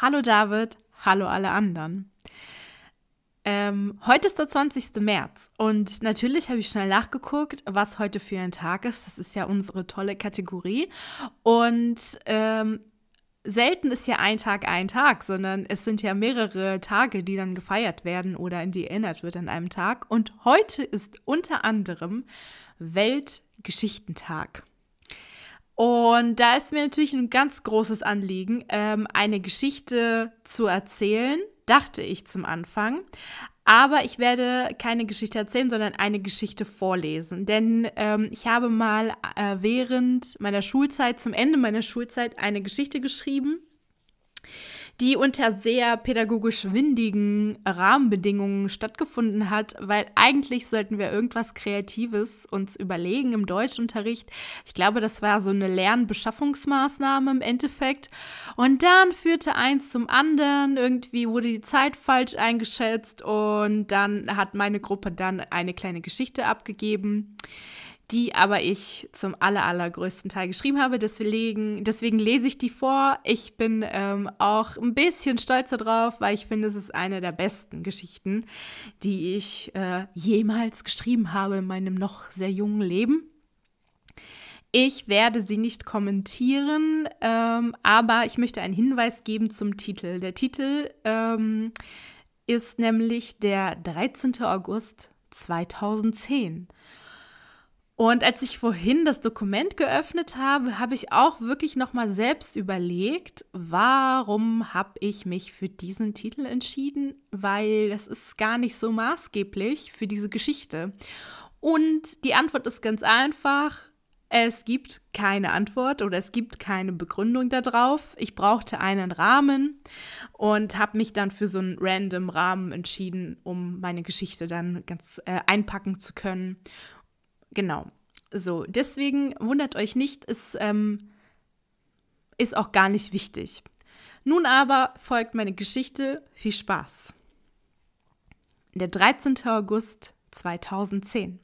Hallo David, hallo alle anderen. Ähm, heute ist der 20. März und natürlich habe ich schnell nachgeguckt, was heute für ein Tag ist. Das ist ja unsere tolle Kategorie. Und ähm, selten ist ja ein Tag ein Tag, sondern es sind ja mehrere Tage, die dann gefeiert werden oder in die erinnert wird an einem Tag. Und heute ist unter anderem Weltgeschichtentag. Und da ist mir natürlich ein ganz großes Anliegen, ähm, eine Geschichte zu erzählen, dachte ich zum Anfang. Aber ich werde keine Geschichte erzählen, sondern eine Geschichte vorlesen. Denn ähm, ich habe mal äh, während meiner Schulzeit, zum Ende meiner Schulzeit, eine Geschichte geschrieben die unter sehr pädagogisch windigen Rahmenbedingungen stattgefunden hat, weil eigentlich sollten wir irgendwas Kreatives uns überlegen im Deutschunterricht. Ich glaube, das war so eine Lernbeschaffungsmaßnahme im Endeffekt. Und dann führte eins zum anderen, irgendwie wurde die Zeit falsch eingeschätzt und dann hat meine Gruppe dann eine kleine Geschichte abgegeben die aber ich zum aller, allergrößten Teil geschrieben habe. Deswegen, deswegen lese ich die vor. Ich bin ähm, auch ein bisschen stolz darauf, weil ich finde, es ist eine der besten Geschichten, die ich äh, jemals geschrieben habe in meinem noch sehr jungen Leben. Ich werde sie nicht kommentieren, ähm, aber ich möchte einen Hinweis geben zum Titel. Der Titel ähm, ist nämlich der 13. August 2010. Und als ich vorhin das Dokument geöffnet habe, habe ich auch wirklich noch mal selbst überlegt, warum habe ich mich für diesen Titel entschieden, weil das ist gar nicht so maßgeblich für diese Geschichte. Und die Antwort ist ganz einfach. Es gibt keine Antwort oder es gibt keine Begründung darauf. Ich brauchte einen Rahmen und habe mich dann für so einen random Rahmen entschieden, um meine Geschichte dann ganz äh, einpacken zu können. Genau. So, deswegen wundert euch nicht, es ähm, ist auch gar nicht wichtig. Nun aber folgt meine Geschichte. Viel Spaß. Der 13. August 2010.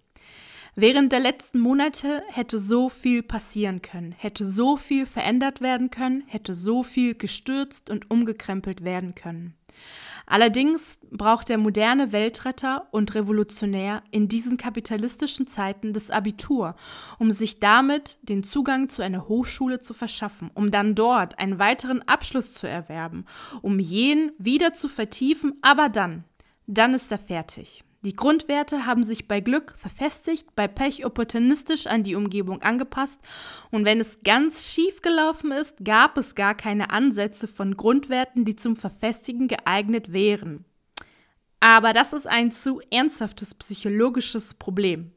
Während der letzten Monate hätte so viel passieren können, hätte so viel verändert werden können, hätte so viel gestürzt und umgekrempelt werden können. Allerdings braucht der moderne Weltretter und Revolutionär in diesen kapitalistischen Zeiten das Abitur, um sich damit den Zugang zu einer Hochschule zu verschaffen, um dann dort einen weiteren Abschluss zu erwerben, um jenen wieder zu vertiefen, aber dann, dann ist er fertig. Die Grundwerte haben sich bei Glück verfestigt, bei Pech opportunistisch an die Umgebung angepasst und wenn es ganz schief gelaufen ist, gab es gar keine Ansätze von Grundwerten, die zum Verfestigen geeignet wären. Aber das ist ein zu ernsthaftes psychologisches Problem.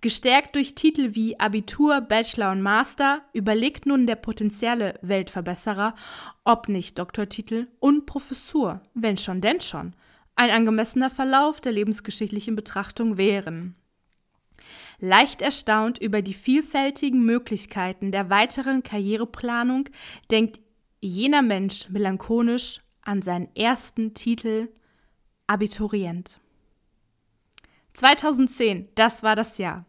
Gestärkt durch Titel wie Abitur, Bachelor und Master überlegt nun der potenzielle Weltverbesserer, ob nicht Doktortitel und Professur, wenn schon denn schon, ein angemessener Verlauf der lebensgeschichtlichen Betrachtung wären. Leicht erstaunt über die vielfältigen Möglichkeiten der weiteren Karriereplanung denkt jener Mensch melancholisch an seinen ersten Titel Abiturient. 2010, das war das Jahr.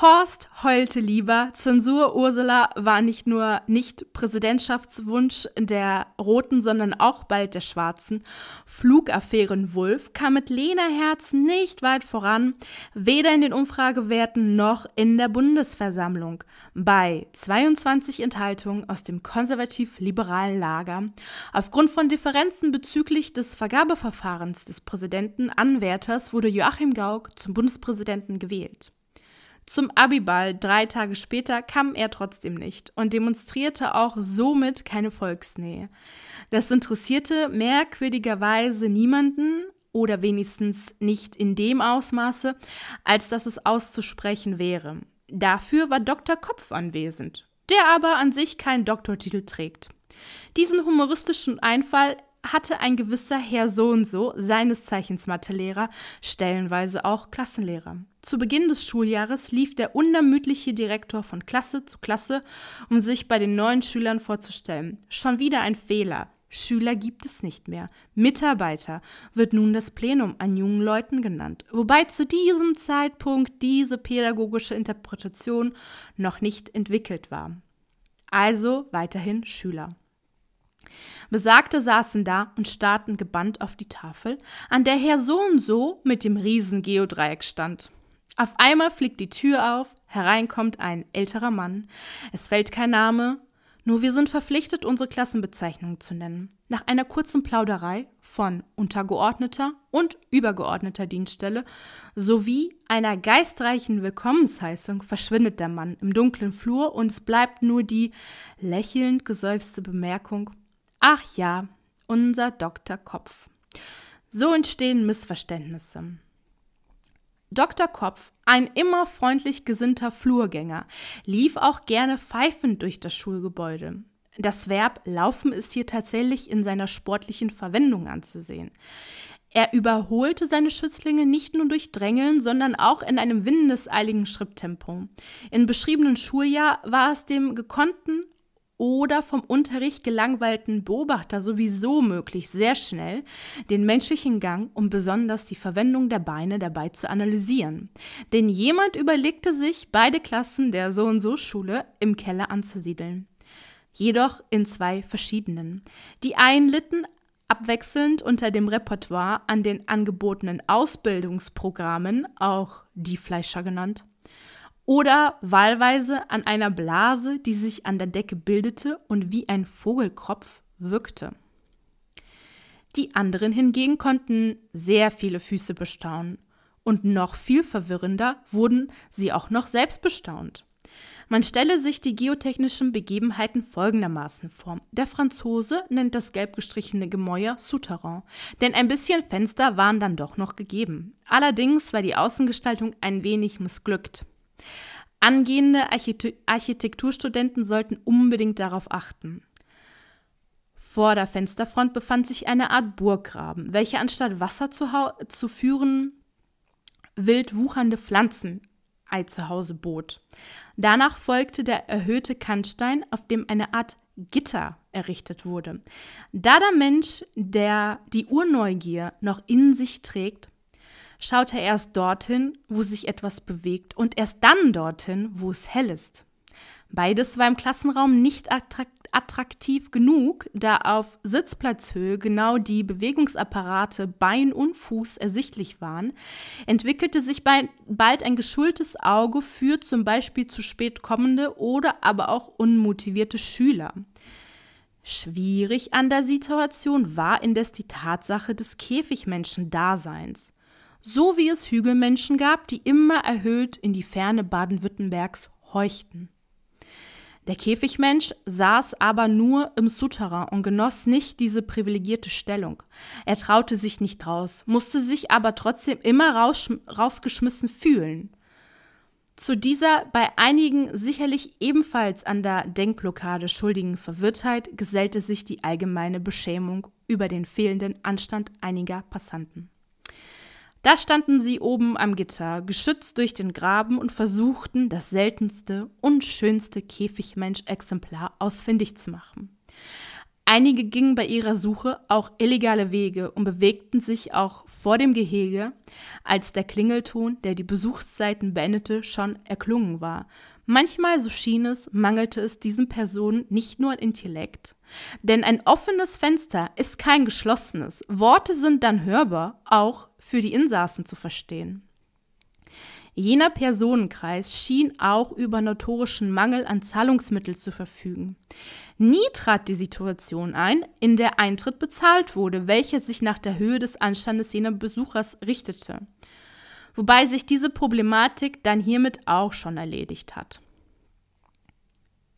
Horst heulte lieber. Zensur Ursula war nicht nur nicht Präsidentschaftswunsch der Roten, sondern auch bald der Schwarzen. Flugaffären Wulff kam mit Lena Herz nicht weit voran, weder in den Umfragewerten noch in der Bundesversammlung. Bei 22 Enthaltungen aus dem konservativ-liberalen Lager. Aufgrund von Differenzen bezüglich des Vergabeverfahrens des Präsidenten-Anwärters wurde Joachim Gauck zum Bundespräsidenten gewählt. Zum Abiball drei Tage später kam er trotzdem nicht und demonstrierte auch somit keine Volksnähe. Das interessierte merkwürdigerweise niemanden oder wenigstens nicht in dem Ausmaße, als dass es auszusprechen wäre. Dafür war Dr. Kopf anwesend, der aber an sich keinen Doktortitel trägt. Diesen humoristischen Einfall hatte ein gewisser Herr so und so, seines Zeichens Mathelehrer, stellenweise auch Klassenlehrer. Zu Beginn des Schuljahres lief der unermüdliche Direktor von Klasse zu Klasse, um sich bei den neuen Schülern vorzustellen. Schon wieder ein Fehler. Schüler gibt es nicht mehr. Mitarbeiter wird nun das Plenum an jungen Leuten genannt, wobei zu diesem Zeitpunkt diese pädagogische Interpretation noch nicht entwickelt war. Also weiterhin Schüler. Besagte saßen da und starrten gebannt auf die Tafel, an der Herr so und so mit dem riesen Geodreieck stand. Auf einmal fliegt die Tür auf, hereinkommt ein älterer Mann. Es fällt kein Name, nur wir sind verpflichtet, unsere Klassenbezeichnung zu nennen. Nach einer kurzen Plauderei von untergeordneter und übergeordneter Dienststelle sowie einer geistreichen Willkommensheißung verschwindet der Mann im dunklen Flur und es bleibt nur die lächelnd geseufzte Bemerkung: Ach ja, unser Dr. Kopf. So entstehen Missverständnisse. Dr. Kopf, ein immer freundlich gesinnter Flurgänger, lief auch gerne pfeifend durch das Schulgebäude. Das Verb laufen ist hier tatsächlich in seiner sportlichen Verwendung anzusehen. Er überholte seine Schützlinge nicht nur durch Drängeln, sondern auch in einem windeseiligen Schritttempo. Im beschriebenen Schuljahr war es dem gekonnten oder vom Unterricht gelangweilten Beobachter sowieso möglich, sehr schnell den menschlichen Gang und besonders die Verwendung der Beine dabei zu analysieren. Denn jemand überlegte sich, beide Klassen der So und so Schule im Keller anzusiedeln. Jedoch in zwei verschiedenen. Die einen litten abwechselnd unter dem Repertoire an den angebotenen Ausbildungsprogrammen, auch die Fleischer genannt, oder wahlweise an einer Blase, die sich an der Decke bildete und wie ein Vogelkropf wirkte. Die anderen hingegen konnten sehr viele Füße bestaunen, und noch viel verwirrender wurden sie auch noch selbst bestaunt. Man stelle sich die geotechnischen Begebenheiten folgendermaßen vor. Der Franzose nennt das gelb gestrichene Gemäuer Souterrain, denn ein bisschen Fenster waren dann doch noch gegeben. Allerdings war die Außengestaltung ein wenig missglückt. Angehende Architekturstudenten sollten unbedingt darauf achten. Vor der Fensterfront befand sich eine Art Burggraben, welcher anstatt Wasser zu, zu führen, wild wuchernde Pflanzen zu Hause bot. Danach folgte der erhöhte Kannstein, auf dem eine Art Gitter errichtet wurde. Da der Mensch, der die Urneugier noch in sich trägt, schaut er erst dorthin, wo sich etwas bewegt und erst dann dorthin, wo es hell ist. Beides war im Klassenraum nicht attraktiv genug, da auf Sitzplatzhöhe genau die Bewegungsapparate Bein und Fuß ersichtlich waren, entwickelte sich bald ein geschultes Auge für zum Beispiel zu spät kommende oder aber auch unmotivierte Schüler. Schwierig an der Situation war indes die Tatsache des Käfigmenschen-Daseins so wie es Hügelmenschen gab, die immer erhöht in die Ferne Baden-Württembergs horchten. Der Käfigmensch saß aber nur im Souterrain und genoss nicht diese privilegierte Stellung. Er traute sich nicht raus, musste sich aber trotzdem immer raus, rausgeschmissen fühlen. Zu dieser bei einigen sicherlich ebenfalls an der Denkblockade schuldigen Verwirrtheit gesellte sich die allgemeine Beschämung über den fehlenden Anstand einiger Passanten. Da standen sie oben am Gitter, geschützt durch den Graben und versuchten, das seltenste und schönste Käfigmensch-Exemplar ausfindig zu machen. Einige gingen bei ihrer Suche auch illegale Wege und bewegten sich auch vor dem Gehege, als der Klingelton, der die Besuchszeiten beendete, schon erklungen war. Manchmal, so schien es, mangelte es diesen Personen nicht nur an Intellekt. Denn ein offenes Fenster ist kein geschlossenes. Worte sind dann hörbar, auch für die Insassen zu verstehen. Jener Personenkreis schien auch über notorischen Mangel an Zahlungsmitteln zu verfügen. Nie trat die Situation ein, in der Eintritt bezahlt wurde, welcher sich nach der Höhe des Anstandes jener Besuchers richtete. Wobei sich diese Problematik dann hiermit auch schon erledigt hat.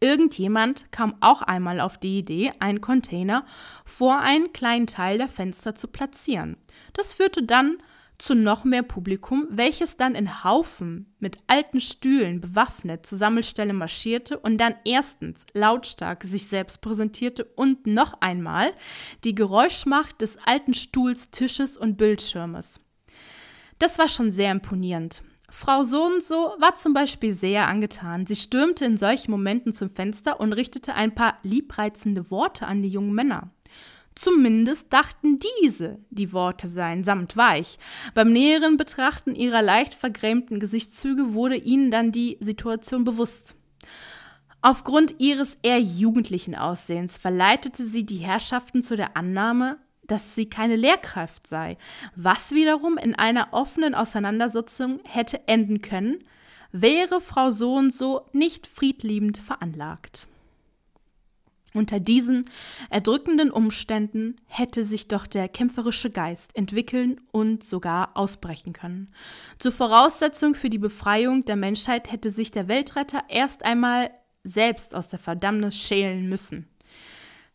Irgendjemand kam auch einmal auf die Idee, einen Container vor einen kleinen Teil der Fenster zu platzieren. Das führte dann zu noch mehr Publikum, welches dann in Haufen mit alten Stühlen bewaffnet zur Sammelstelle marschierte und dann erstens lautstark sich selbst präsentierte und noch einmal die Geräuschmacht des alten Stuhls, Tisches und Bildschirmes. Das war schon sehr imponierend. Frau so und so war zum Beispiel sehr angetan. Sie stürmte in solchen Momenten zum Fenster und richtete ein paar liebreizende Worte an die jungen Männer. Zumindest dachten diese, die Worte seien samt weich. Beim näheren Betrachten ihrer leicht vergrämten Gesichtszüge wurde ihnen dann die Situation bewusst. Aufgrund ihres eher jugendlichen Aussehens verleitete sie die Herrschaften zu der Annahme, dass sie keine Lehrkraft sei, was wiederum in einer offenen Auseinandersetzung hätte enden können, wäre Frau so und so nicht friedliebend veranlagt. Unter diesen erdrückenden Umständen hätte sich doch der kämpferische Geist entwickeln und sogar ausbrechen können. Zur Voraussetzung für die Befreiung der Menschheit hätte sich der Weltretter erst einmal selbst aus der Verdammnis schälen müssen.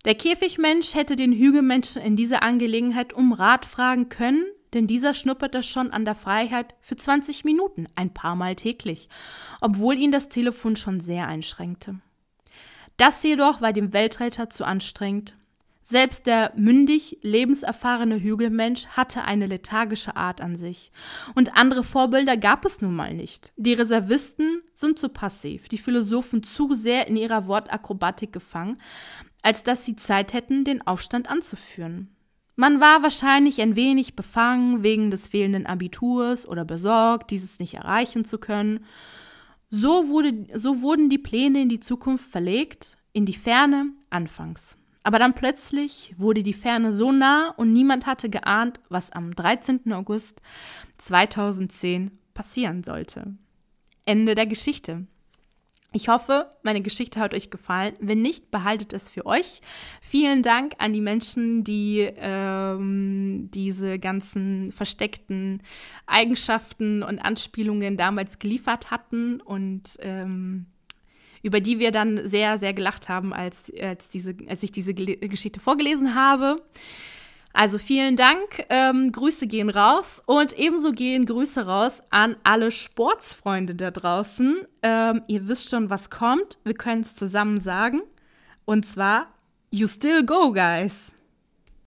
Der Käfigmensch hätte den Hügelmenschen in dieser Angelegenheit um Rat fragen können, denn dieser schnupperte schon an der Freiheit für 20 Minuten, ein paar Mal täglich, obwohl ihn das Telefon schon sehr einschränkte. Das jedoch war dem Weltretter zu anstrengend. Selbst der mündig lebenserfahrene Hügelmensch hatte eine lethargische Art an sich. Und andere Vorbilder gab es nun mal nicht. Die Reservisten sind zu passiv, die Philosophen zu sehr in ihrer Wortakrobatik gefangen, als dass sie Zeit hätten, den Aufstand anzuführen. Man war wahrscheinlich ein wenig befangen wegen des fehlenden Abiturs oder besorgt, dieses nicht erreichen zu können. So, wurde, so wurden die Pläne in die Zukunft verlegt, in die Ferne anfangs. Aber dann plötzlich wurde die Ferne so nah und niemand hatte geahnt, was am 13. August 2010 passieren sollte. Ende der Geschichte. Ich hoffe, meine Geschichte hat euch gefallen. Wenn nicht, behaltet es für euch. Vielen Dank an die Menschen, die ähm, diese ganzen versteckten Eigenschaften und Anspielungen damals geliefert hatten und ähm, über die wir dann sehr, sehr gelacht haben, als, als, diese, als ich diese Geschichte vorgelesen habe. Also vielen Dank, ähm, Grüße gehen raus und ebenso gehen Grüße raus an alle Sportsfreunde da draußen. Ähm, ihr wisst schon, was kommt. Wir können es zusammen sagen. Und zwar, you still go, guys.